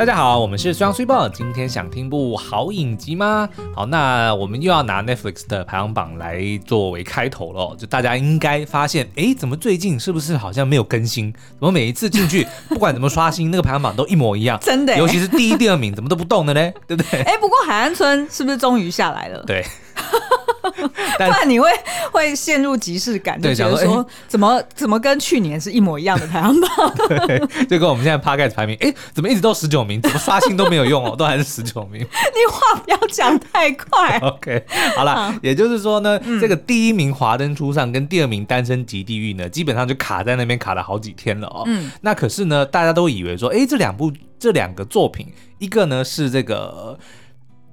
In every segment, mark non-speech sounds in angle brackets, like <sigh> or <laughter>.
大家好，我们是双 super，今天想听部好影集吗？好，那我们又要拿 Netflix 的排行榜来作为开头了。就大家应该发现，哎，怎么最近是不是好像没有更新？怎么每一次进去，<laughs> 不管怎么刷新，那个排行榜都一模一样？真的，尤其是第一、第二名，怎么都不动的呢？对不对？哎，不过海岸村是不是终于下来了？对。<laughs> 不然你会会陷入即视感，就觉得说怎么怎么跟去年是一模一样的排行榜？<laughs> 对，就跟我们现在 Podcast 排名，哎，怎么一直都十九名？怎么刷新都没有用哦，<laughs> 都还是十九名。你话不要讲太快。OK，好了，也就是说呢，这个第一名《华灯初上》跟第二名《单身即地狱》呢，基本上就卡在那边卡了好几天了哦。嗯，那可是呢，大家都以为说，哎，这两部这两个作品，一个呢是这个。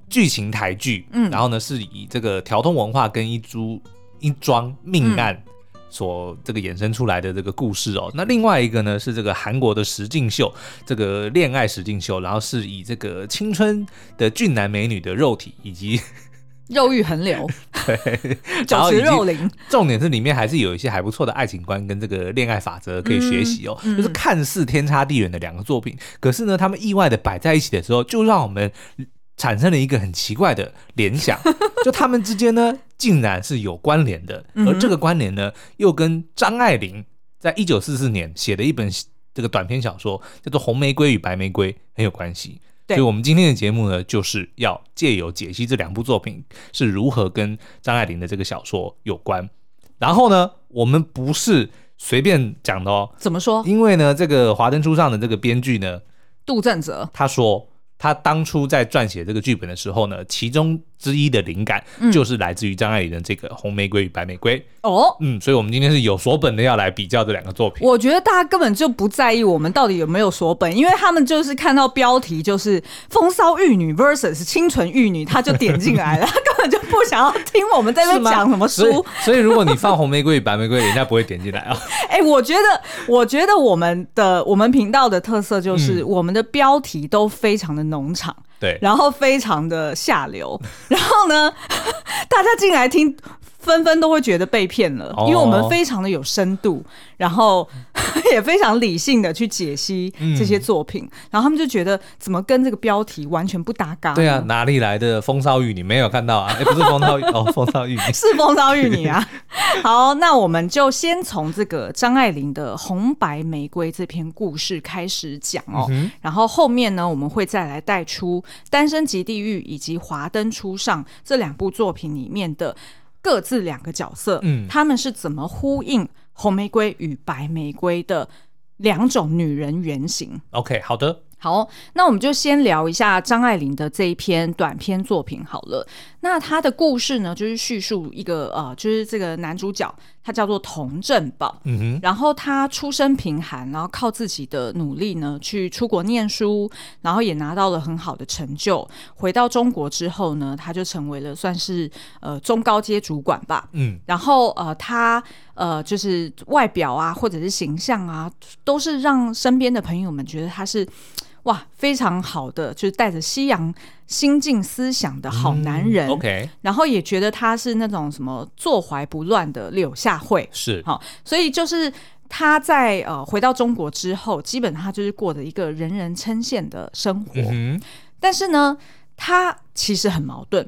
剧情台剧，嗯，然后呢，是以这个条通文化跟一株一桩命案所这个衍生出来的这个故事哦。嗯、那另外一个呢，是这个韩国的实境秀，这个恋爱实境秀，然后是以这个青春的俊男美女的肉体以及 <laughs> 肉欲横流，对，<laughs> 酒池肉林。重点是里面还是有一些还不错的爱情观跟这个恋爱法则可以学习哦。嗯、就是看似天差地远的两个作品，嗯、可是呢，他们意外的摆在一起的时候，就让我们。产生了一个很奇怪的联想，<laughs> 就他们之间呢，竟然是有关联的，而这个关联呢，又跟张爱玲在一九四四年写的一本这个短篇小说叫做《红玫瑰与白玫瑰》很有关系。所以，我们今天的节目呢，就是要借由解析这两部作品是如何跟张爱玲的这个小说有关。然后呢，我们不是随便讲的哦。怎么说？因为呢，这个《华灯初上》的这个编剧呢，杜振泽，他说。他当初在撰写这个剧本的时候呢，其中之一的灵感就是来自于张爱玲的这个《红玫瑰与白玫瑰》哦，嗯，所以我们今天是有所本的要来比较这两个作品。我觉得大家根本就不在意我们到底有没有所本，因为他们就是看到标题就是“风骚玉女 vs 清纯玉女”，他就点进来了，<laughs> 他根本就不想要听我们在那边讲什么书。所以，所以如果你放《红玫瑰与白玫瑰》，人家不会点进来啊。<laughs> 哎、欸，我觉得，我觉得我们的我们频道的特色就是我们的标题都非常的农场。对，然后非常的下流，然后呢，<laughs> 大家进来听。纷纷都会觉得被骗了，因为我们非常的有深度，然后 <laughs> 也非常理性的去解析这些作品，嗯、然后他们就觉得怎么跟这个标题完全不搭嘎？对啊，哪里来的风骚玉女？你没有看到啊？哎，不是风骚 <laughs> 哦，风骚玉女是风骚玉女啊。好，那我们就先从这个张爱玲的《红白玫瑰》这篇故事开始讲哦，嗯、然后后面呢，我们会再来带出《单身即地狱》以及《华灯初上》这两部作品里面的。各自两个角色，嗯，他们是怎么呼应红玫瑰与白玫瑰的两种女人原型？OK，好的。好，那我们就先聊一下张爱玲的这一篇短篇作品好了。那他的故事呢，就是叙述一个呃，就是这个男主角他叫做童振宝，嗯哼，然后他出身贫寒，然后靠自己的努力呢去出国念书，然后也拿到了很好的成就。回到中国之后呢，他就成为了算是呃中高阶主管吧，嗯，然后呃他呃就是外表啊或者是形象啊，都是让身边的朋友们觉得他是。哇，非常好的，就是带着西洋新进思想的好男人。嗯、OK，然后也觉得他是那种什么坐怀不乱的柳下惠。是，好，所以就是他在呃回到中国之后，基本上他就是过着一个人人称羡的生活。嗯、但是呢，他其实很矛盾。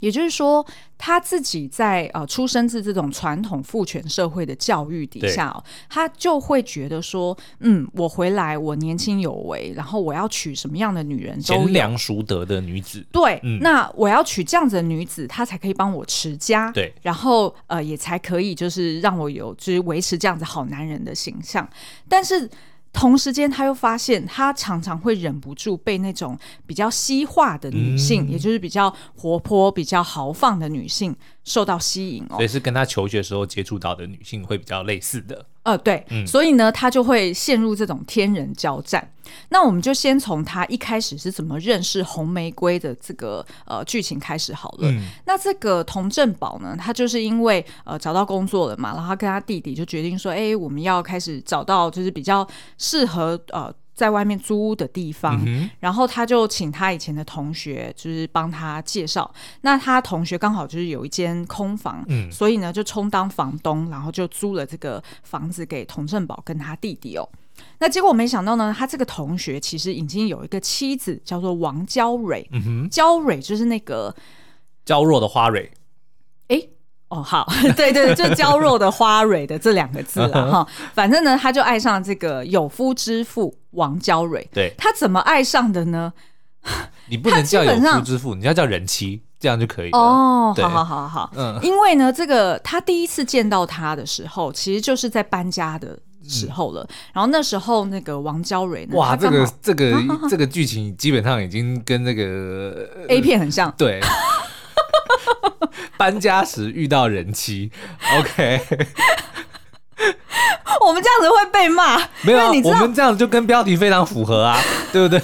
也就是说，他自己在呃出生自这种传统父权社会的教育底下哦，他就会觉得说，嗯，我回来，我年轻有为，然后我要娶什么样的女人都贤良淑德的女子，对，嗯、那我要娶这样子的女子，她才可以帮我持家，对，然后呃也才可以就是让我有就是维持这样子好男人的形象，但是。同时间，他又发现他常常会忍不住被那种比较西化的女性，嗯、也就是比较活泼、比较豪放的女性受到吸引哦。所以是跟他求学时候接触到的女性会比较类似的。呃，对，嗯、所以呢，他就会陷入这种天人交战。那我们就先从他一开始是怎么认识红玫瑰的这个呃剧情开始好了。嗯、那这个童振宝呢，他就是因为呃找到工作了嘛，然后他跟他弟弟就决定说，哎，我们要开始找到就是比较适合呃在外面租屋的地方。嗯、然后他就请他以前的同学就是帮他介绍。那他同学刚好就是有一间空房，嗯、所以呢就充当房东，然后就租了这个房子给童振宝跟他弟弟哦。那结果没想到呢，他这个同学其实已经有一个妻子，叫做王娇蕊。嗯哼，娇蕊就是那个娇弱的花蕊。哎，哦，好，<laughs> 对对，就娇弱的花蕊的这两个字了哈。反正呢，他就爱上这个有夫之妇王娇蕊。对，他怎么爱上的呢？你不能叫有夫之妇，你要叫人妻，这样就可以了。哦，好好好好，嗯，因为呢，这个他第一次见到他的时候，其实就是在搬家的时候了。然后那时候那个王娇蕊呢，哇，这个这个 <laughs> 这个剧情基本上已经跟那个 A 片很像。对，<laughs> 搬家时遇到人妻，OK。我们这样子会被骂，没有，我们这样子就跟标题非常符合啊，<laughs> 对不对？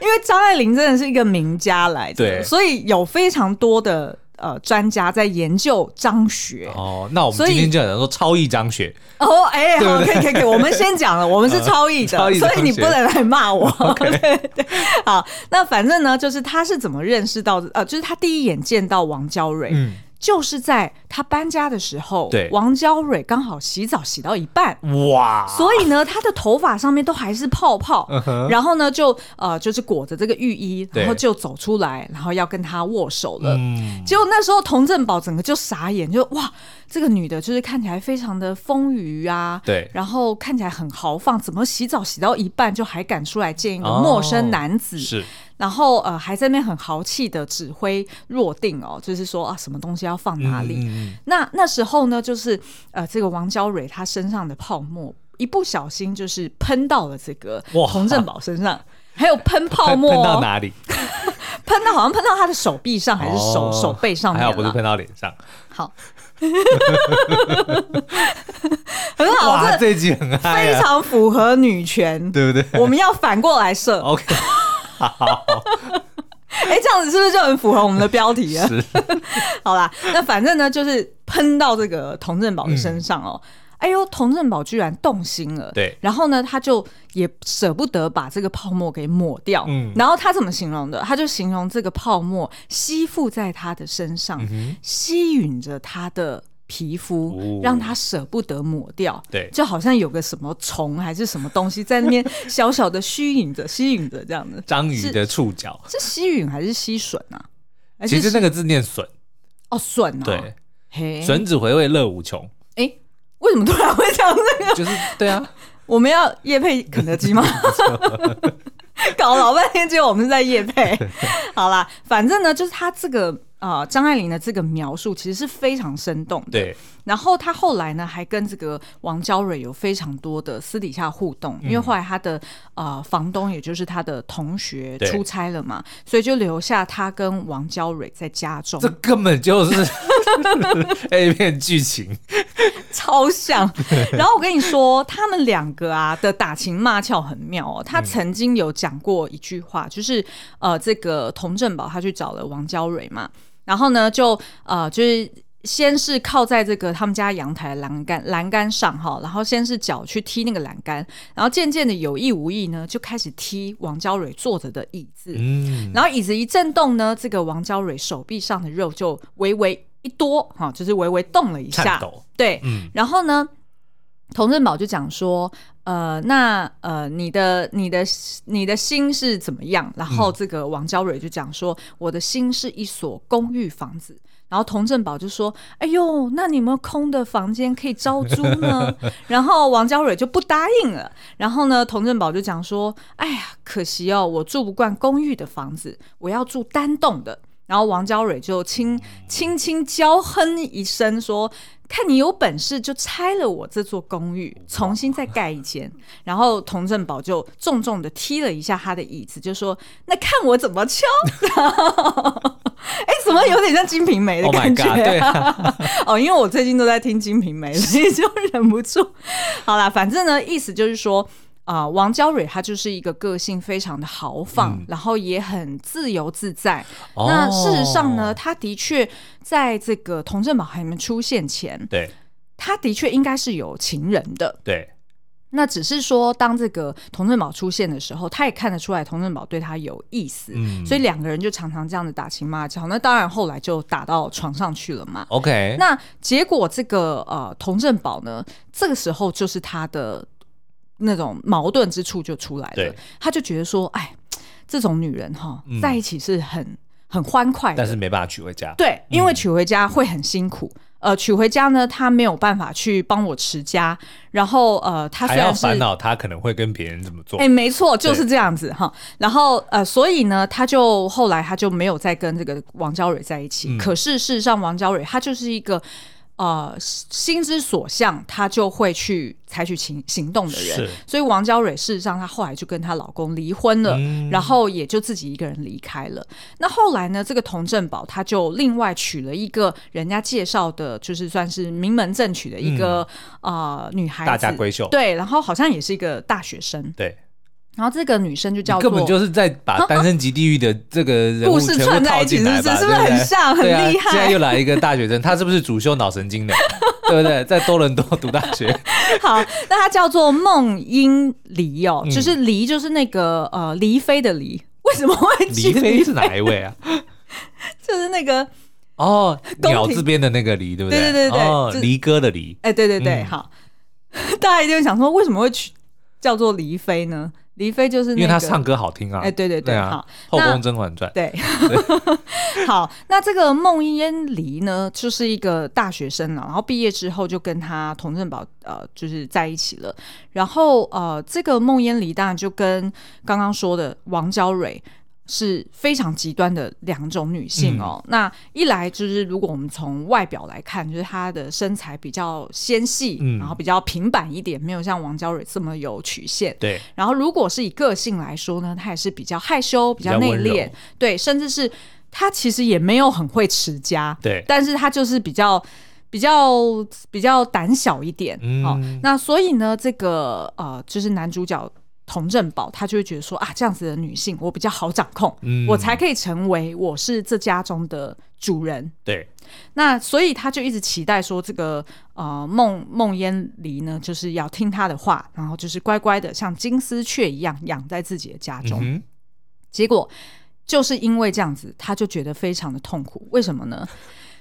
因为张爱玲真的是一个名家来的，对，所以有非常多的呃专家在研究张学。哦，那我们今天就讲说超译张学。哦，哎，好，可以，可以，可以，我们先讲了，<laughs> 我们是超译的，所以你不能来骂我。<laughs> 对 <laughs> 对，好，那反正呢，就是他是怎么认识到的？呃，就是他第一眼见到王娇蕊。嗯。就是在他搬家的时候，对，王娇蕊刚好洗澡洗到一半，哇！所以呢，他的头发上面都还是泡泡，嗯、然后呢，就呃，就是裹着这个浴衣，然后就走出来，然后要跟他握手了。嗯、结果那时候童振宝整个就傻眼，就哇，这个女的就是看起来非常的丰腴啊，对，然后看起来很豪放，怎么洗澡洗到一半就还敢出来见一个陌生男子？哦、是。然后呃，还在那边很豪气的指挥若定哦，就是说啊，什么东西要放哪里？嗯、那那时候呢，就是呃，这个王娇蕊她身上的泡沫一不小心就是喷到了这个洪振保身上，还有喷泡沫、哦、<laughs> 喷到哪里？<laughs> 喷到好像喷到他的手臂上还是手、哦、手背上面？还好不是喷到脸上。好，<laughs> 很好，哇这，这集很非常符合女权，对不对？我们要反过来设。<laughs> OK。好，哎、欸，这样子是不是就很符合我们的标题了？<laughs> 是好啦，那反正呢，就是喷到这个童振宝的身上哦。嗯、哎呦，童振宝居然动心了。对，然后呢，他就也舍不得把这个泡沫给抹掉。嗯，然后他怎么形容的？他就形容这个泡沫吸附在他的身上，嗯、吸吮着他的。皮肤让他舍不得抹掉，对，就好像有个什么虫还是什么东西在那边 <laughs> 小小的吸引着、吸引着这样的。章鱼的触角是吸吮还是吸吮啊？其实那个字念笋哦，笋啊，对，吮指回味乐无穷。哎，为什么突然会讲这个？就是对啊，<laughs> 我们要夜配肯德基吗？<laughs> 搞老半天，结果我们是在夜配。<laughs> 好啦，反正呢，就是他这个。啊，张爱玲的这个描述其实是非常生动的。对，然后他后来呢，还跟这个王娇蕊有非常多的私底下互动，嗯、因为后来他的呃房东，也就是他的同学出差了嘛，所以就留下他跟王娇蕊在家中。这根本就是 A 片剧情，超像。<laughs> 然后我跟你说，他们两个啊的打情骂俏很妙哦。他曾经有讲过一句话，就是呃，这个童振宝他去找了王娇蕊嘛。然后呢，就呃，就是先是靠在这个他们家阳台栏杆栏杆上哈，然后先是脚去踢那个栏杆，然后渐渐的有意无意呢，就开始踢王娇蕊坐着的椅子。嗯，然后椅子一震动呢，这个王娇蕊手臂上的肉就微微一多哈，就是微微动了一下。对，嗯，然后呢，童振宝就讲说。呃，那呃，你的你的你的心是怎么样？然后这个王娇蕊就讲说，嗯、我的心是一所公寓房子。然后童振宝就说，哎呦，那你们空的房间可以招租呢？<laughs> 然后王娇蕊就不答应了。然后呢，童振宝就讲说，哎呀，可惜哦，我住不惯公寓的房子，我要住单栋的。然后王娇蕊就轻轻轻娇哼一声说：“看你有本事，就拆了我这座公寓，重新再盖一间。<laughs> ”然后童振宝就重重的踢了一下他的椅子，就说：“那看我怎么敲！” <laughs> 哎，怎么有点像《金瓶梅》的感觉？<laughs> 哦，因为我最近都在听《金瓶梅》，所以就忍不住。好啦，反正呢，意思就是说。啊、呃，王娇蕊她就是一个个性非常的豪放，嗯、然后也很自由自在。哦、那事实上呢，她的确在这个佟振宝还没出现前，对，她的确应该是有情人的。对，那只是说当这个童振宝出现的时候，他也看得出来童振宝对他有意思，嗯、所以两个人就常常这样子打情骂俏。那当然后来就打到床上去了嘛。OK，那结果这个呃童振宝呢，这个时候就是他的。那种矛盾之处就出来了。他就觉得说，哎，这种女人哈，在一起是很很欢快的，但是没办法娶回家。对，因为娶回家会很辛苦。呃，娶回家呢，他没有办法去帮我持家，然后呃，他虽然是还要烦恼，他可能会跟别人怎么做？哎，没错，就是这样子哈。然后呃，所以呢，他就后来他就没有再跟这个王娇蕊在一起。嗯、可是事实上，王娇蕊她就是一个。呃，心之所向，她就会去采取行行动的人。所以王娇蕊事实上，她后来就跟她老公离婚了，嗯，然后也就自己一个人离开了。那后来呢，这个童振宝他就另外娶了一个人家介绍的，就是算是名门正娶的一个啊、嗯呃、女孩子，大家闺秀。对，然后好像也是一个大学生。对。然后这个女生就叫做，根本就是在把 <laughs>《单身级地狱》的这个人物全部套进来吧，是不是很像，很厉害？现在又来一个大学生，他是不是主修脑神经的？<laughs> 对不对？在多伦多读大学。<laughs> 好，那他叫做孟英黎哦，就是黎，就是那个呃，黎妃的黎。为什么会？黎妃是哪一位啊？就是那个哦，鸟字边的那个黎，对不对？对对对对，哦，离歌的离。哎，对对对，好，大家一定会想说，为什么会取叫做黎妃呢？黎妃就是、那个、因为他唱歌好听啊！哎，对对对，好，后宫甄嬛传。对，<laughs> 好，那这个孟烟离呢，就是一个大学生了，然后毕业之后就跟他佟振宝呃，就是在一起了。然后呃，这个孟烟离当然就跟刚刚说的王娇蕊。是非常极端的两种女性哦。嗯、那一来就是，如果我们从外表来看，就是她的身材比较纤细，嗯，然后比较平板一点，没有像王娇蕊这么有曲线。对。然后，如果是以个性来说呢，她也是比较害羞、比较内敛，对，甚至是她其实也没有很会持家，对。但是她就是比较、比较、比较胆小一点。嗯。哦、那所以呢，这个呃，就是男主角。佟振宝他就会觉得说啊，这样子的女性我比较好掌控，嗯，我才可以成为我是这家中的主人。对，那所以他就一直期待说，这个呃孟孟燕离呢，就是要听他的话，然后就是乖乖的像金丝雀一样养在自己的家中。嗯。结果就是因为这样子，他就觉得非常的痛苦。为什么呢？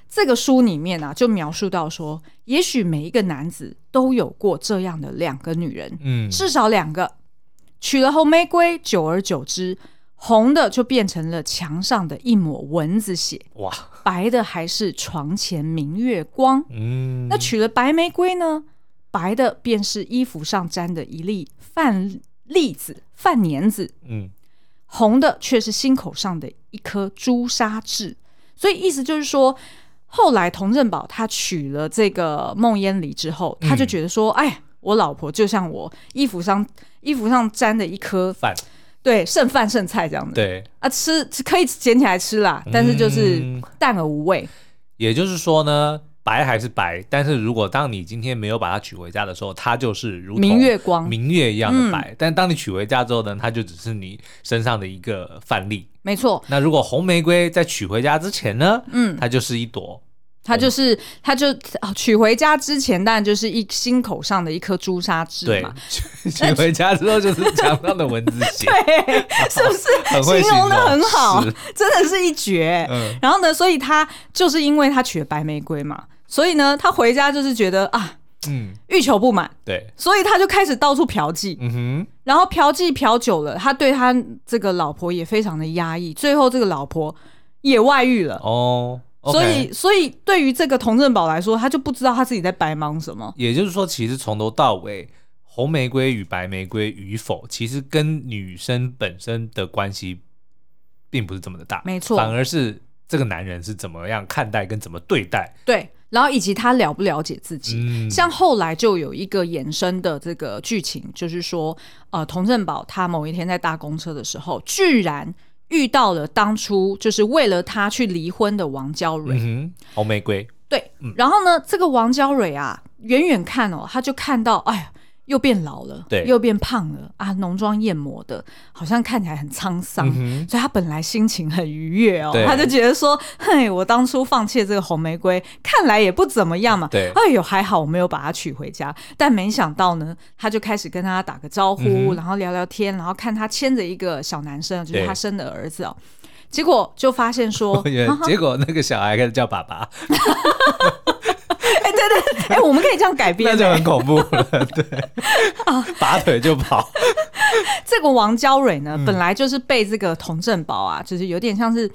这个书里面啊，就描述到说，也许每一个男子都有过这样的两个女人，嗯，至少两个。娶了红玫瑰，久而久之，红的就变成了墙上的一抹蚊子血，哇！白的还是床前明月光。嗯，那娶了白玫瑰呢？白的便是衣服上沾的一粒饭粒子、饭粘子。嗯，红的却是心口上的一颗朱砂痣。所以意思就是说，后来佟振宝他娶了这个孟烟离之后，他就觉得说，嗯、哎。我老婆就像我衣服上衣服上沾的一颗饭，对，剩饭剩菜这样子。对啊，吃可以捡起来吃啦，嗯，但是就是淡而无味。也就是说呢，白还是白，但是如果当你今天没有把它娶回家的时候，它就是如明月光、明月一样的白。嗯，但当你娶回家之后呢，它就只是你身上的一个范例。没错。那如果红玫瑰在娶回家之前呢，嗯，它就是一朵。他就是，他就娶回家之前，当然就是一心口上的一颗朱砂痣嘛。娶回家之后就是墙上的蚊子血，<laughs> 对，是不是 <laughs> 形容的很好？真的是一绝。嗯。然后呢，所以他就是因为他娶了白玫瑰嘛，所以呢，他回家就是觉得啊，嗯，欲求不满，对，所以他就开始到处嫖妓。嗯哼。然后嫖妓嫖久了，他对他这个老婆也非常的压抑，最后这个老婆也外遇了。哦。所以，所以对于这个童振宝来说，他就不知道他自己在白忙什么。也就是说，其实从头到尾，红玫瑰与白玫瑰与否，其实跟女生本身的关系并不是这么的大。没错，反而是这个男人是怎么样看待跟怎么对待。对，然后以及他了不了解自己。嗯，像后来就有一个衍生的这个剧情，就是说，呃，佟振宝他某一天在搭公车的时候，居然。遇到了当初就是为了他去离婚的王娇蕊，嗯，红玫瑰。对，嗯，然后呢，这个王娇蕊啊，远远看哦，他就看到，哎呀。又变老了，对，又变胖了啊！浓妆艳抹的，好像看起来很沧桑，嗯、所以他本来心情很愉悦哦，他就觉得说：“嘿，我当初放弃这个红玫瑰，看来也不怎么样嘛。”对，哎呦，还好我没有把它娶回家。但没想到呢，他就开始跟他打个招呼，嗯、然后聊聊天，然后看他牵着一个小男生，就是他生的儿子哦。结果就发现说，<laughs> 结果那个小孩开始叫爸爸。<laughs> <laughs> 哎，对对，哎，我们可以这样改编，那就很恐怖了。<laughs> 对，啊，拔腿就跑。这个王娇蕊呢，本来就是被这个童振宝啊，就是有点像是。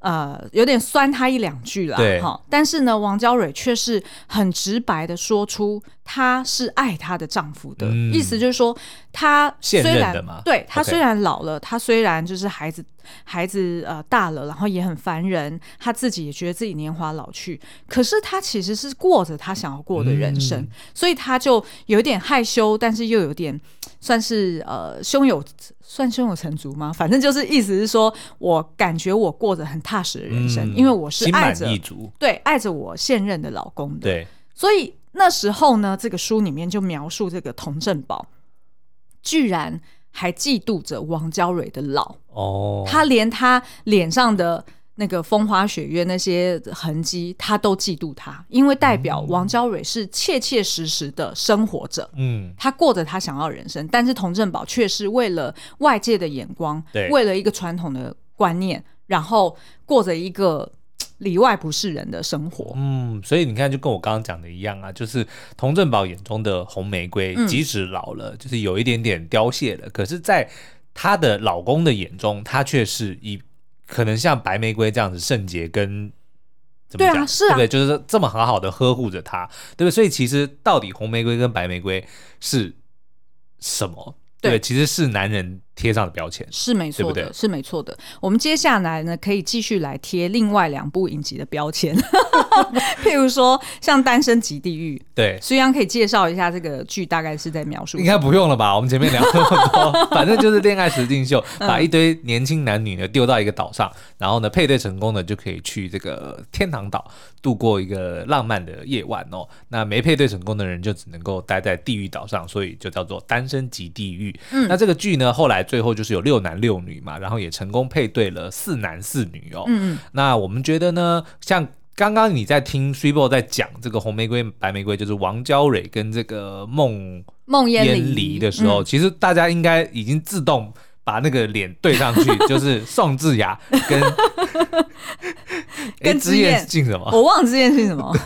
呃，有点酸他一两句啦，哈。但是呢，王娇蕊却是很直白的说出，她是爱她的丈夫的、嗯、意思，就是说，她虽然对她虽然老了，她.虽然就是孩子孩子呃大了，然后也很烦人，她自己也觉得自己年华老去，可是她其实是过着她想要过的人生，嗯、所以她就有点害羞，但是又有点算是呃胸有。算胸有成竹吗？反正就是意思是说，我感觉我过着很踏实的人生，嗯、因为我是爱着对爱着我现任的老公的。对，所以那时候呢，这个书里面就描述这个童振宝居然还嫉妒着王娇蕊的老哦，他连他脸上的。那个风花雪月那些痕迹，他都嫉妒他，因为代表王娇蕊是切切实实的生活着，嗯，他过着他想要的人生，但是童振宝却是为了外界的眼光，对，为了一个传统的观念，然后过着一个里外不是人的生活，嗯，所以你看，就跟我刚刚讲的一样啊，就是童振宝眼中的红玫瑰，即使老了，嗯、就是有一点点凋谢了，可是，在她的老公的眼中，她却是以。可能像白玫瑰这样子圣洁跟怎么讲？对啊，是啊，对不对？就是这么好好的呵护着它，对不对？所以其实到底红玫瑰跟白玫瑰是什么？对，对，其实是男人贴上的标签是没错的，对不对？是没错的。我们接下来呢，可以继续来贴另外两部影集的标签，<laughs> 譬如说像《单身即地狱》。对，苏央可以介绍一下这个剧大概是在描述。应该不用了吧？我们前面聊那么多，<laughs> 反正就是恋爱实境秀，把一堆年轻男女呢丢到一个岛上，然后呢配对成功的就可以去这个天堂岛度过一个浪漫的夜晚哦。那没配对成功的人就只能够待在地狱岛上，所以就叫做单身即地狱。嗯，那这个剧呢，后来最后就是有六男六女嘛，然后也成功配对了四男四女哦。嗯，那我们觉得呢，像刚刚你在听 Super 在讲这个红玫瑰白玫瑰，就是王娇蕊跟这个孟孟阉离的时候，嗯、其实大家应该已经自动把那个脸对上去，<laughs> 就是宋智雅跟 <laughs> 跟之燕姓什么？我忘了之燕姓什么？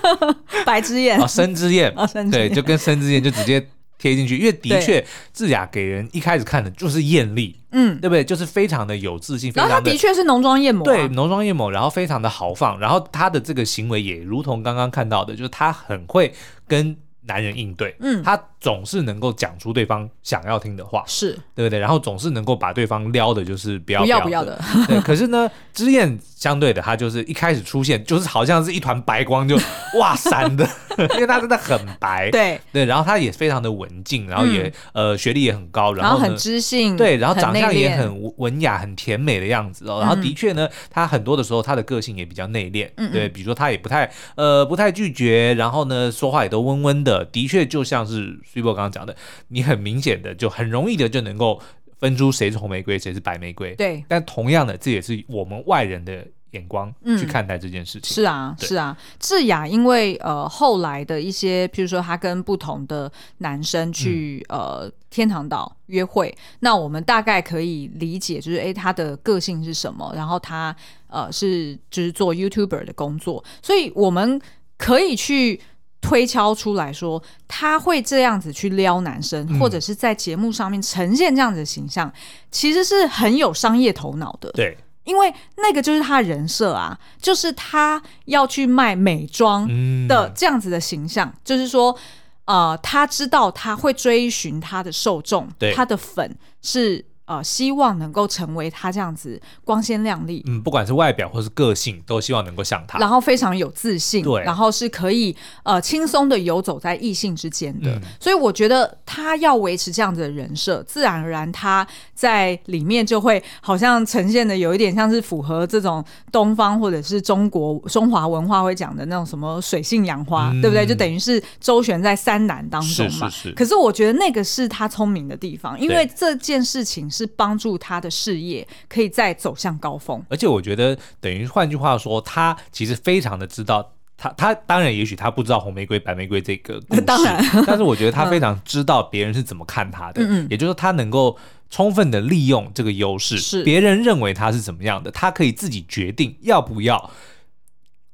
<laughs> 白之燕哦，申之燕哦，对，就跟申之燕就直接。贴进去，因为的确，智雅给人一开始看的就是艳丽，嗯，对不对？就是非常的有自信，然后她的确是浓妆艳抹，对，浓妆艳抹，然后非常的豪放，然后她的这个行为也如同刚刚看到的，就是她很会跟男人应对，嗯，她总是能够讲出对方想要听的话，是对不对？然后总是能够把对方撩的，就是不要不要不要的，<laughs> 对。可是呢，之燕相对的，她就是一开始出现，就是好像是一团白光就哇闪的。<laughs> 因为他真的很白，对对，然后他也非常的文静，然后也、嗯、呃学历也很高，然后，然后很知性，对，然后长相也很文雅、很甜美的样子哦。然后的确呢，他很多的时候他的个性也比较内敛，嗯、对，比如说他也不太呃不太拒绝，然后呢说话也都温温的，的确就像是水波刚刚讲的，你很明显的就很容易的就能够分出谁是红玫瑰，谁是白玫瑰，对。但同样的，这也是我们外人的。眼光去看待这件事情，嗯、是啊，是啊。智雅因为呃后来的一些，譬如说她跟不同的男生去、嗯、呃天堂岛约会，那我们大概可以理解，就是哎她的个性是什么，然后她呃是就是做 YouTuber 的工作，所以我们可以去推敲出来说，他会这样子去撩男生，嗯、或者是在节目上面呈现这样子的形象，其实是很有商业头脑的，对。因为那个就是他人设啊，就是他要去卖美妆的这样子的形象，嗯、就是说，呃，他知道他会追寻他的受众，对他的粉是。呃，希望能够成为他这样子光鲜亮丽，嗯，不管是外表或是个性，都希望能够像他，然后非常有自信，对，然后是可以呃轻松的游走在异性之间的，嗯、所以我觉得他要维持这样子的人设，自然而然他在里面就会好像呈现的有一点像是符合这种东方或者是中国中华文化会讲的那种什么水性杨花，嗯、对不对？就等于是周旋在三男当中嘛。是是是。可是我觉得那个是他聪明的地方，因为这件事情。是帮助他的事业可以再走向高峰，而且我觉得等于换句话说，他其实非常的知道他他当然也许他不知道红玫瑰白玫瑰这个故事，<laughs> 当然，<laughs> 但是我觉得他非常知道别人是怎么看他的，嗯，也就是说他能够充分的利用这个优势，是。别人认为他是怎么样的，他可以自己决定要不要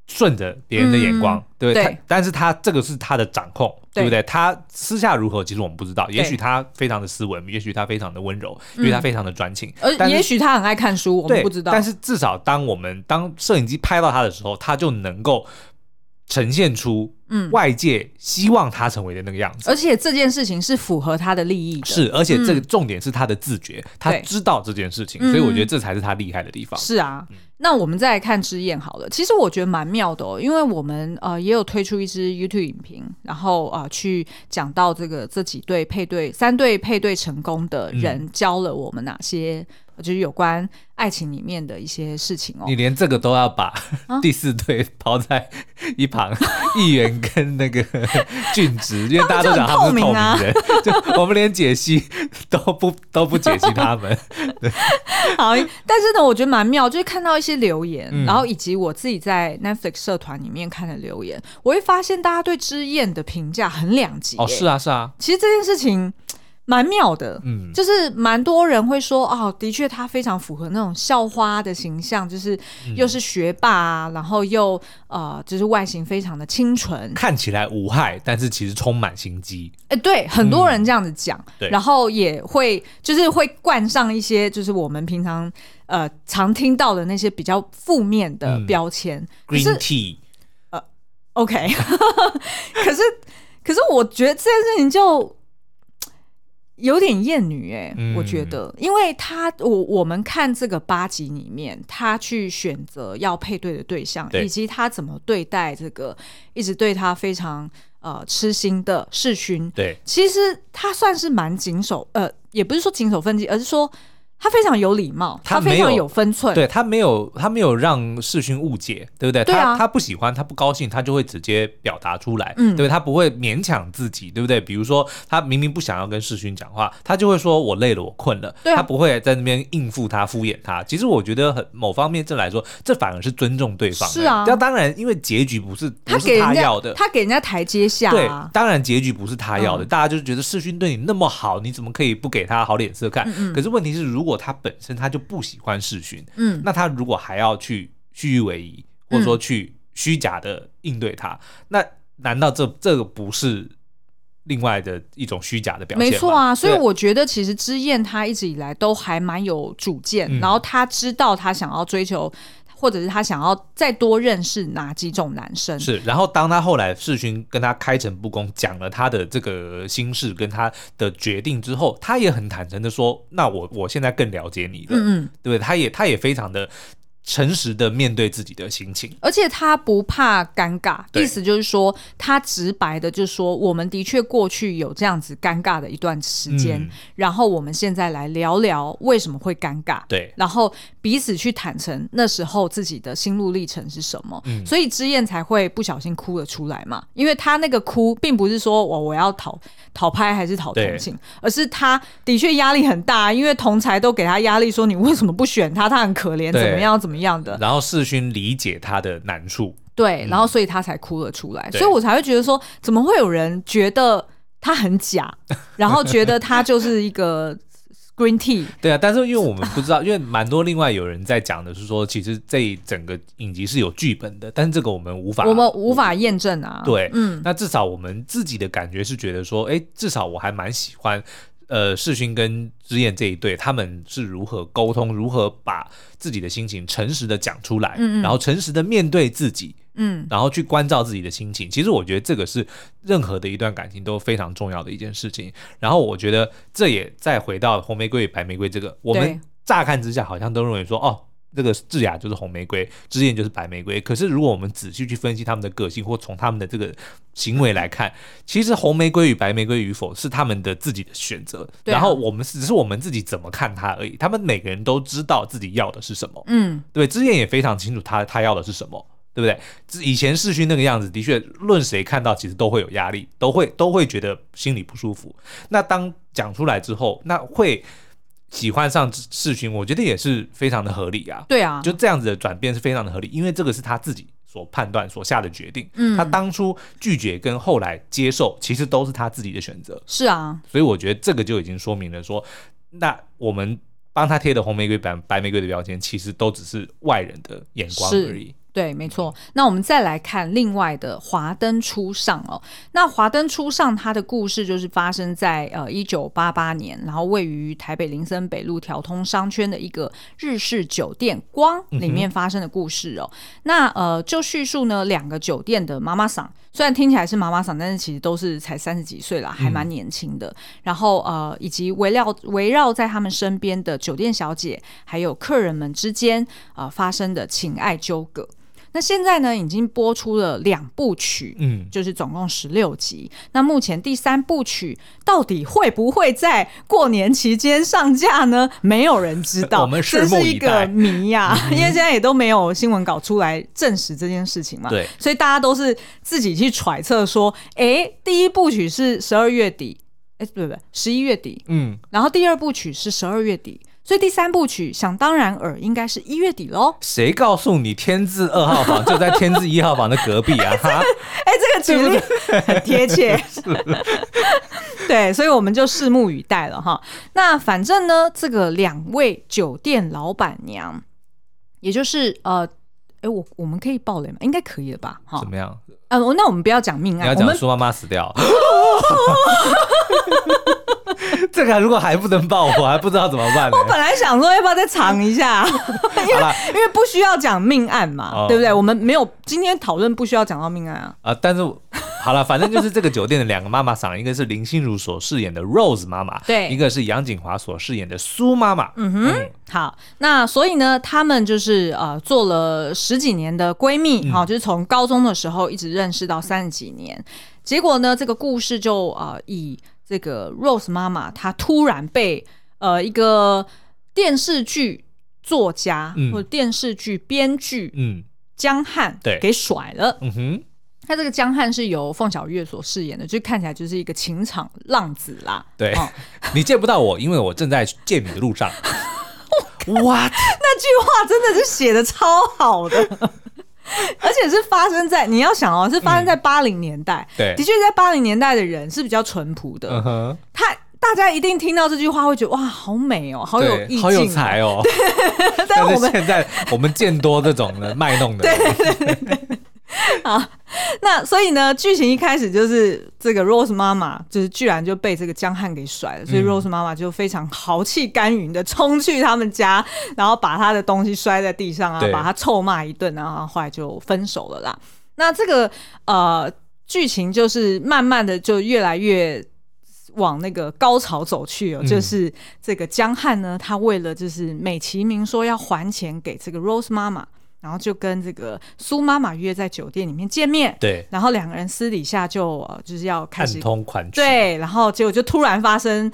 顺着别人的眼光，嗯、对不对？对，但是他这个是他的掌控，对，对不对？他私下如何，其实我们不知道。也许他非常的斯文，也许他非常的温柔，因为他非常的专情。而也许他很爱看书，我们不知道。但是至少当我们当摄影机拍到他的时候，他就能够呈现出。嗯，外界希望他成为的那个样子，而且这件事情是符合他的利益的。是，而且这个重点是他的自觉，嗯、他知道这件事情，所以我觉得这才是他厉害的地方。是啊，嗯、那我们再来看之燕好了。其实我觉得蛮妙的哦，因为我们呃也有推出一支 YouTube 影评，然后啊、呃、去讲到这个这几对配对三对配对成功的人教了我们哪些。就是有关爱情里面的一些事情哦，你连这个都要把 <laughs> 第四对抛在一旁，<laughs> 议员跟那个俊植，<laughs> 因为大家都讲他们是透明人，就我们连解析都不都不解析他们。对，好，但是呢，我觉得蛮妙，就是看到一些留言，嗯、然后以及我自己在 Netflix 社团里面看的留言，我会发现大家对之燕的评价很两极。哦，是啊，是啊，其实这件事情。蛮妙的，嗯，就是蛮多人会说，哦，的确他非常符合那种校花的形象，就是又是学霸啊，嗯、然后又呃，就是外形非常的清纯，看起来无害，但是其实充满心机。哎，对，很多人这样子讲，然后也会就是会冠上一些就是我们平常呃常听到的那些比较负面的标签、嗯、，Green Tea，呃，OK，<laughs> 可是可是我觉得这件事情就。有点厌女哎、欸，嗯、我觉得，因为他我我们看这个八集里面，他去选择要配对的对象，对。以及他怎么对待这个一直对他非常呃痴心的世勋，对，其实他算是蛮谨守，呃，也不是说谨守分际，而是说。他非常有礼貌，他非常有分寸，对，他没有他没有让世勋误解，对不对？对啊，他他不喜欢，他不高兴，他就会直接表达出来，嗯，对，他不会勉强自己，对不对？比如说他明明不想要跟世勋讲话，他就会说我累了，我困了，对啊，他不会在那边应付他、敷衍他。其实我觉得很某方面这来说，这反而是尊重对方。是啊，那当然，因为结局不是不是他要的，他给人家台阶下啊。对，当然结局不是他要的，嗯，大家就是觉得世勋对你那么好，你怎么可以不给他好脸色看？嗯嗯，可是问题是，如果他本身他就不喜欢世勋，嗯，那他如果还要去虚与委蛇，或者说去虚假的应对他，嗯、那难道这这个不是另外的一种虚假的表现？没错啊，所以我觉得其实之燕他一直以来都还蛮有主见，嗯、然后他知道他想要追求。或者是他想要再多认识哪几种男生？是，然后当他后来世勋跟他开诚布公讲了他的这个心事跟他的决定之后，他也很坦诚的说：“那我我现在更了解你了。”嗯嗯，对不对？他也他也非常的。诚实的面对自己的心情，而且他不怕尴尬，意思就是说，他直白的就说，我们的确过去有这样子尴尬的一段时间，嗯、然后我们现在来聊聊为什么会尴尬，对，然后彼此去坦诚那时候自己的心路历程是什么，嗯、所以之燕才会不小心哭了出来嘛，因为他那个哭并不是说我我要讨讨拍还是讨同情，而是他的确压力很大，因为同才都给他压力说，你为什么不选他，他很可怜，怎么样怎么样。的，然后世勋理解他的难处，对，然后所以他才哭了出来，嗯、所以我才会觉得说，怎么会有人觉得他很假，<laughs> 然后觉得他就是一个 green tea？对啊，但是因为我们不知道，因为蛮多另外有人在讲的是说，其实这一整个影集是有剧本的，但是这个我们无法，我们无法验证啊。对，嗯，那至少我们自己的感觉是觉得说，哎，至少我还蛮喜欢。呃，世勋跟之燕这一对，他们是如何沟通，如何把自己的心情诚实的讲出来，嗯嗯，然后诚实的面对自己，嗯，然后去关照自己的心情。其实我觉得这个是任何的一段感情都非常重要的一件事情。然后我觉得这也再回到红玫瑰与白玫瑰这个，我们乍看之下好像都认为说，哦。这个智雅就是红玫瑰，智燕就是白玫瑰。可是如果我们仔细去分析他们的个性，或从他们的这个行为来看，其实红玫瑰与白玫瑰与否是他们的自己的选择。啊、然后我们只是我们自己怎么看他而已。他们每个人都知道自己要的是什么。嗯，对，智燕也非常清楚他他要的是什么，对不对？以前世勋那个样子，的确，论谁看到其实都会有压力，都会都会觉得心里不舒服。那当讲出来之后，那会。喜欢上世勋，我觉得也是非常的合理啊。对啊，就这样子的转变是非常的合理，因为这个是他自己所判断、所下的决定。嗯，他当初拒绝跟后来接受，其实都是他自己的选择。是啊，所以我觉得这个就已经说明了说，那我们帮他贴的红玫瑰、白白玫瑰的标签，其实都只是外人的眼光而已。对，没错。那我们再来看另外的《华灯初上》哦。那《华灯初上》它的故事就是发生在呃一九八八年，然后位于台北林森北路条通商圈的一个日式酒店光里面发生的故事哦。嗯、那呃，就叙述呢两个酒店的妈妈桑，虽然听起来是妈妈桑，但是其实都是才三十几岁了，还蛮年轻的。嗯、然后呃，以及围绕围绕在他们身边的酒店小姐还有客人们之间啊、呃、发生的情爱纠葛。那现在呢，已经播出了两部曲，嗯，就是总共十六集。那目前第三部曲到底会不会在过年期间上架呢？没有人知道，这是一个谜呀、<laughs> 因为现在也都没有新闻稿出来证实这件事情嘛，对，所以大家都是自己去揣测说，哎、欸，第一部曲是十二月底，哎、欸，对不对？十一月底，嗯，然后第二部曲是十二月底。所以第三部曲想当然尔应该是一月底喽。谁告诉你天字二号房就在天字一号房的隔壁啊？<laughs> 哈，哎，这个举例 <laughs> 很贴切。是对，所以我们就拭目以待了哈。那反正呢，这个两位酒店老板娘，也就是呃，哎，我我们可以爆雷吗？应该可以了吧？哈，怎么样？呃，那我们不要讲命案，你要讲苏妈妈死掉。这个如果还不能爆，我还不知道怎么办。<laughs> 我本来想说要不要再藏一下，<laughs> 因为因为不需要讲命案嘛，哦、对不对？我们没有今天讨论不需要讲到命案啊。啊，但是好了，反正就是这个酒店的两个妈妈桑，一个是林心如所饰演的 Rose 妈妈，对，一个是杨景华所饰演的苏妈妈。嗯哼，嗯好，那所以呢，他们就是呃做了十几年的闺蜜，哈、嗯，就是从高中的时候一直认识到三十几年，结果呢，这个故事就呃以。这个 Rose 妈妈，她突然被呃一个电视剧作家、嗯、或者电视剧编剧嗯江汉对给甩了。嗯哼，他这个江汉是由凤小岳所饰演的，就看起来就是一个情场浪子啦。<laughs> 对，哦、<laughs> 你见不到我，因为我正在见你的路上。<laughs> 哇，那句话真的是写的超好的。<laughs> 而且是发生在你要想哦，是发生在八零年代。嗯、对，的确在八零年代的人是比较淳朴的。嗯哼，他大家一定听到这句话会觉得哇，好美哦，好有意境，好有才哦。<laughs> 对，但是现在我们见多这种的 <laughs> 卖弄的。对对对对。好，<laughs> 那所以呢，剧情一开始就是这个 Rose 妈妈就是居然就被这个江汉给甩了，所以 Rose 妈妈就非常豪气干云的冲去他们家，然后把他的东西摔在地上啊，对把他臭骂一顿，然后后来就分手了啦。那这个呃剧情就是慢慢的就越来越往那个高潮走去哦，嗯、就是这个江汉呢，他为了就是美其名说要还钱给这个 Rose 妈妈。然后就跟这个苏妈妈约在酒店里面见面，对，然后两个人私底下就呃就是要开始暗通款曲，对，然后结果就突然发生，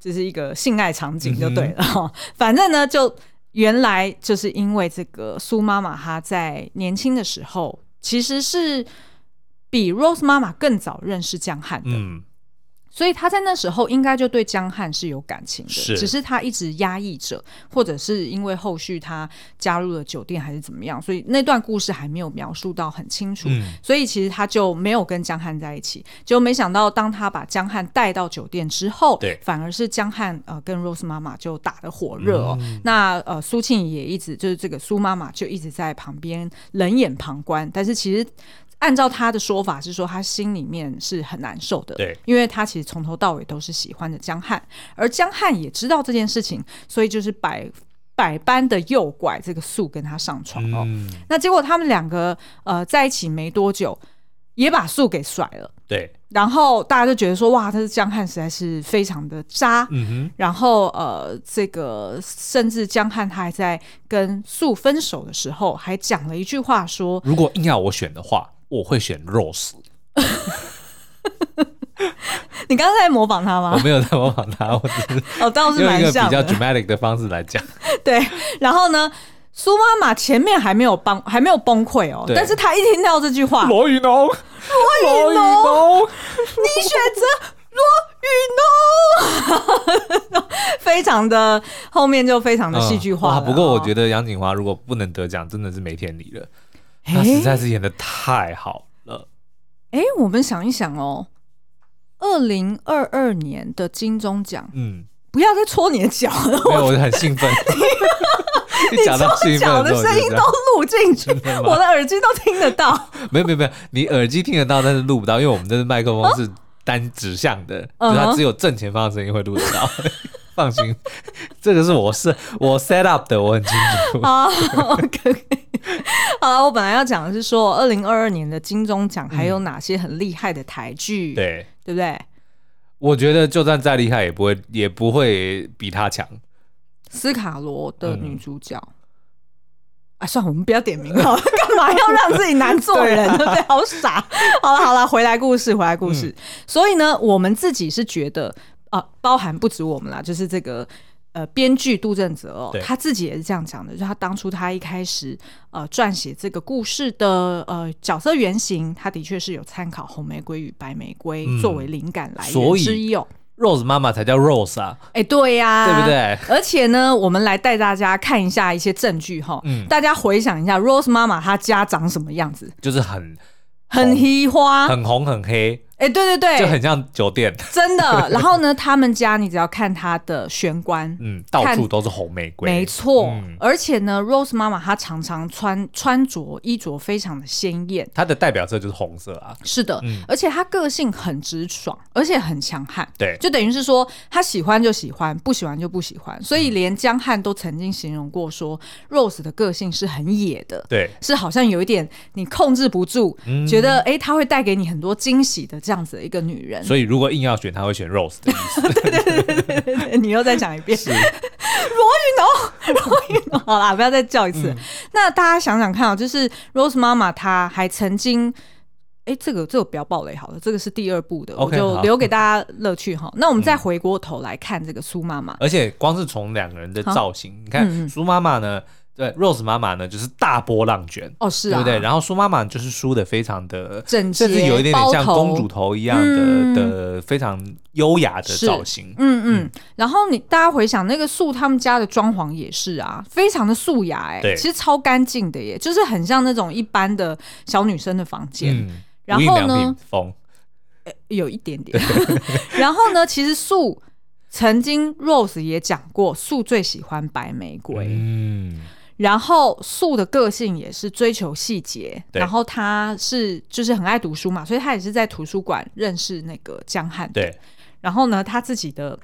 就是一个性爱场景就对了，嗯、<laughs> 反正呢就原来就是因为这个苏妈妈她在年轻的时候其实是比 Rose 妈妈更早认识江汉的。嗯所以他在那时候应该就对江汉是有感情的，是只是他一直压抑着，或者是因为后续他加入了酒店还是怎么样，所以那段故事还没有描述到很清楚。嗯、所以其实他就没有跟江汉在一起，就没想到当他把江汉带到酒店之后，对，反而是江汉呃跟 Rose 妈妈就打得火热哦。嗯、那呃苏庆也一直就是这个苏妈妈就一直在旁边冷眼旁观，但是其实。按照他的说法是说，他心里面是很难受的，对，因为他其实从头到尾都是喜欢的江汉，而江汉也知道这件事情，所以就是百百般的诱拐这个素跟他上床哦。嗯、那结果他们两个呃在一起没多久，也把素给甩了，对。然后大家就觉得说，哇，他是江汉实在是非常的渣，嗯哼。然后呃，这个甚至江汉他还在跟素分手的时候，还讲了一句话说，如果硬要我选的话。我会选 Rose。<laughs> 你刚刚在模仿他吗？我没有在模仿他，我只是哦，倒是蛮像的。用一个比较 dramatic 的方式来讲。<laughs> 对，然后呢，苏妈妈前面还没有崩，还没有崩溃哦，但是她一听到这句话，罗雨侬，罗雨侬，你选择罗雨侬，<laughs> 非常的后面就非常的戏剧化、嗯、不过我觉得杨景华如果不能得奖，真的是没天理了。他实在是演的太好了。哎，我们想一想哦，二零二二年的金钟奖，嗯，不要再戳你的脚了。我就很兴奋。<laughs> 你讲到兴奋的声音都录进去，我的耳机都听得到。没有没有没有，你耳机听得到，但是录不到，因为我们这个麦克风是单指向的，就它只有正前方的声音会录得到。<laughs> 放心，这个是我是我 set up 的，我很清楚。好，OK。好了，我本来要讲的是说，二零二二年的金钟奖还有哪些很厉害的台剧？对，对不对？我觉得就算再厉害，也不会也不会比他强。斯卡罗的女主角，嗯、啊，算了，我们不要点名了，<laughs> 干嘛要让自己难做人？<laughs> 对，啊、对不对？好傻。<laughs> 好了好了，回来故事，回来故事。嗯、所以呢，我们自己是觉得。啊，包含不止我们啦，就是这个呃，编剧杜振泽哦，他自己也是这样讲的，就他当初他一开始呃撰写这个故事的呃角色原型，他的确是有参考《红玫瑰与白玫瑰》作为灵感来源之一哦。Rose 妈妈才叫 Rose 啊，哎、欸，对呀、啊，对不对？而且呢，我们来带大家看一下一些证据哈，嗯，大家回想一下 Rose 妈妈她家长什么样子，就是很很黑花，很红很黑。哎，欸、对对对，就很像酒店，<laughs> 真的。然后呢，他们家你只要看他的玄关，嗯，到处都是红玫瑰，没错。嗯、而且呢，Rose 妈妈她常常穿穿着衣着非常的鲜艳，她的代表色就是红色啊。是的，嗯、而且她个性很直爽，而且很强悍。对，就等于是说，她喜欢就喜欢，不喜欢就不喜欢。所以连江汉都曾经形容过说、嗯、，Rose 的个性是很野的，对，是好像有一点你控制不住，嗯、觉得哎，她会带给你很多惊喜的这样子的一个女人。所以如果硬要选，他会选 Rose 的意思。对对对对对对，你又再讲一遍。是罗云龙，罗云龙，好啦，不要再叫一次。嗯、那大家想想看啊、喔，就是 Rose 妈妈，她还曾经，哎、欸，这个这个不要暴雷好了，这个是第二部的，okay, 我就留给大家乐趣哈。那我们再回过头来看这个苏妈妈，而且光是从两个人的造型，好你看苏妈妈呢。对，Rose 妈妈呢，就是大波浪卷哦，是啊，对不对？然后苏妈妈就是梳的非常的整洁，甚至有一点点像公主头一样的、嗯、的非常优雅的造型。嗯嗯。嗯然后你大家回想那个素他们家的装潢也是啊，非常的素雅哎，对其实超干净的耶，就是很像那种一般的小女生的房间。嗯、然后呢，风有一点点。<laughs> 然后呢，其实素曾经 Rose 也讲过，素最喜欢白玫瑰。嗯。然后素的个性也是追求细节，然后他是就是很爱读书嘛，所以他也是在图书馆认识那个江汉的。对，然后呢，他自己的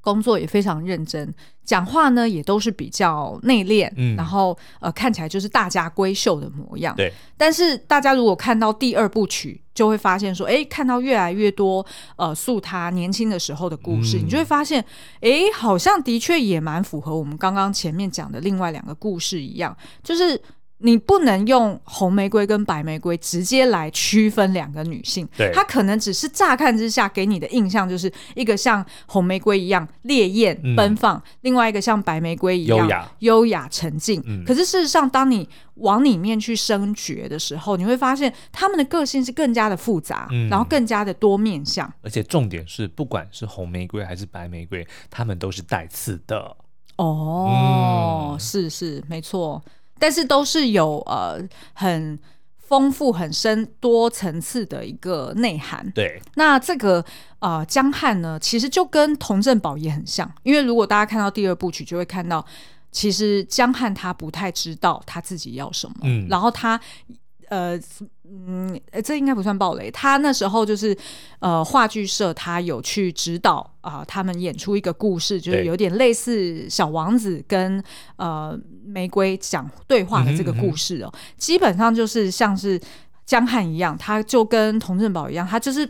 工作也非常认真，讲话呢也都是比较内敛，嗯，然后呃看起来就是大家闺秀的模样。对，但是大家如果看到第二部曲，就会发现说，哎，看到越来越多呃素他年轻的时候的故事，嗯、你就会发现，哎，好像的确也蛮符合我们刚刚前面讲的另外两个故事一样，就是。你不能用红玫瑰跟白玫瑰直接来区分两个女性，对，她可能只是乍看之下给你的印象就是一个像红玫瑰一样烈焰奔放，嗯、另外一个像白玫瑰一样优雅优雅沉静。嗯、可是事实上，当你往里面去深掘的时候，你会发现她们的个性是更加的复杂，嗯、然后更加的多面相。而且重点是，不管是红玫瑰还是白玫瑰，她们都是带刺的。哦，嗯、是是没错。但是都是有呃很丰富、很深、多层次的一个内涵。对，那这个呃江汉呢，其实就跟童振宝也很像，因为如果大家看到第二部曲，就会看到其实江汉他不太知道他自己要什么，嗯，然后他。呃，嗯，这应该不算暴雷。他那时候就是，呃，话剧社他有去指导啊、呃，他们演出一个故事，就是有点类似小王子跟呃玫瑰讲对话的这个故事哦。嗯哼嗯哼。基本上就是像是江汉一样，他就跟童振宝一样，他就是。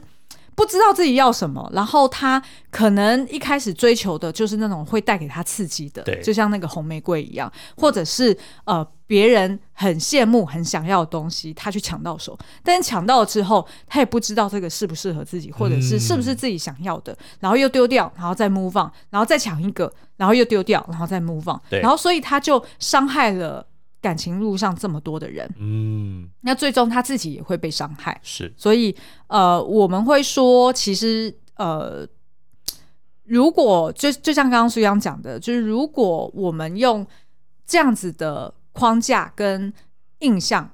不知道自己要什么，然后他可能一开始追求的就是那种会带给他刺激的，对。就像那个红玫瑰一样，或者是呃别人很羡慕、很想要的东西，他去抢到手，但是抢到了之后，他也不知道这个适不适合自己，或者是是不是自己想要的，嗯、然后又丢掉，然后再 move on，然后再抢一个，然后又丢掉，然后再 move on，对。然后所以他就伤害了。感情路上这么多的人，嗯，那最终他自己也会被伤害，是，所以呃，我们会说，其实呃，如果就就像刚刚苏央讲的，就是如果我们用这样子的框架跟印象、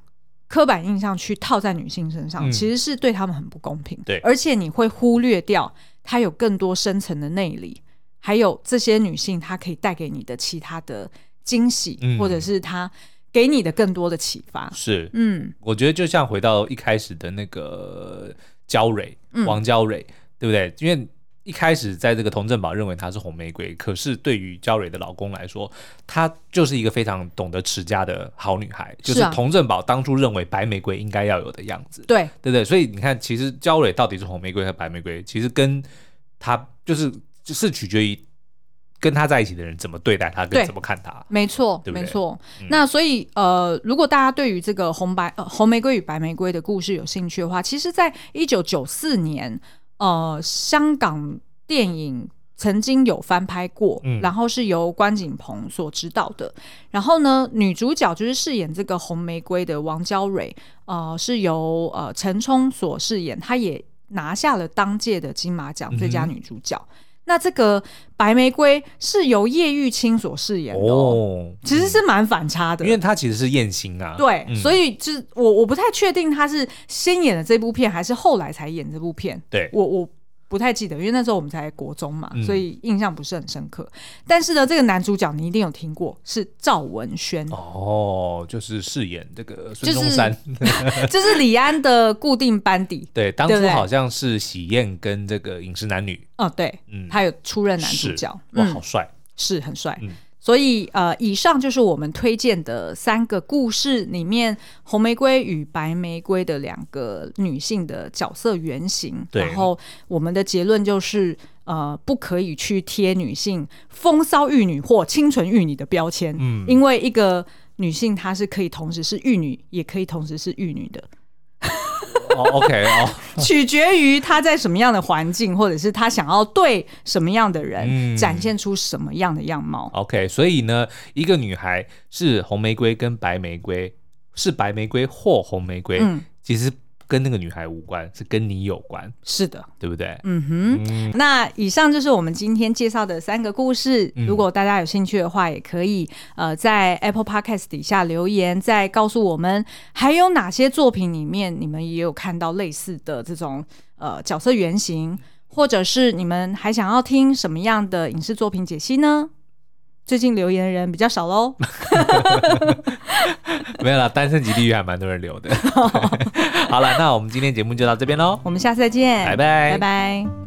刻板印象去套在女性身上，嗯、其实是对他们很不公平，对，而且你会忽略掉她有更多深层的内里，还有这些女性她可以带给你的其他的。惊喜，嗯、或者是他给你的更多的启发。是，嗯，我觉得就像回到一开始的那个焦蕊，王焦蕊，嗯、对不对？因为一开始在这个童振宝认为她是红玫瑰，可是对于焦蕊的老公来说，她就是一个非常懂得持家的好女孩，就是童振宝当初认为白玫瑰应该要有的样子。对，对不对？所以你看，其实焦蕊到底是红玫瑰还是白玫瑰，其实跟她就是就是取决于跟他在一起的人怎么对待他，跟怎么看他。没错，对对没错。嗯、那所以呃，如果大家对于这个红白、呃、红玫瑰与白玫瑰的故事有兴趣的话，其实，在一九九四年。呃，香港电影曾经有翻拍过，嗯、然后是由关锦鹏所指导的。然后呢，女主角就是饰演这个红玫瑰的王娇蕊，呃，是由呃陈冲所饰演，她也拿下了当届的金马奖最佳女主角。那这个白玫瑰是由叶玉卿所饰演的其实是蛮反差的，因为他其实是艳星啊。对，嗯、所以就是我我不太确定他是先演了这部片，还是后来才演这部片。对，我我。不太记得，因为那时候我们才国中嘛，嗯、所以印象不是很深刻。但是呢，这个男主角你一定有听过，是赵文轩哦，就是饰演这个孙中山，就是、<laughs> 就是李安的固定班底。<laughs> 对，当初好像是喜宴跟这个饮食男女。哦，对，嗯，他有出任男主角，哇，好帅、嗯，是很帅。嗯所以，呃，以上就是我们推荐的三个故事里面，红玫瑰与白玫瑰的两个女性的角色原型。对然后，我们的结论就是，呃，不可以去贴女性风骚玉女或清纯玉女的标签。嗯，因为一个女性她是可以同时是玉女，也可以同时是玉女的。哦、oh，OK 哦，取决于他在什么样的环境，或者是他想要对什么样的人展现出什么样的样貌。嗯、OK，所以呢，一个女孩是红玫瑰跟白玫瑰，是白玫瑰或红玫瑰，嗯、其实。跟那个女孩无关，是跟你有关。是的，对不对？嗯哼。嗯，那以上就是我们今天介绍的三个故事。嗯，如果大家有兴趣的话，也可以呃在 Apple Podcast 底下留言，再告诉我们还有哪些作品里面你们也有看到类似的这种呃角色原型，或者是你们还想要听什么样的影视作品解析呢？最近留言的人比较少喽，<laughs> 没有啦，单身级地狱还蛮多人留的。<laughs> 好了，那我们今天节目就到这边喽，我们下次再见，拜拜，拜拜。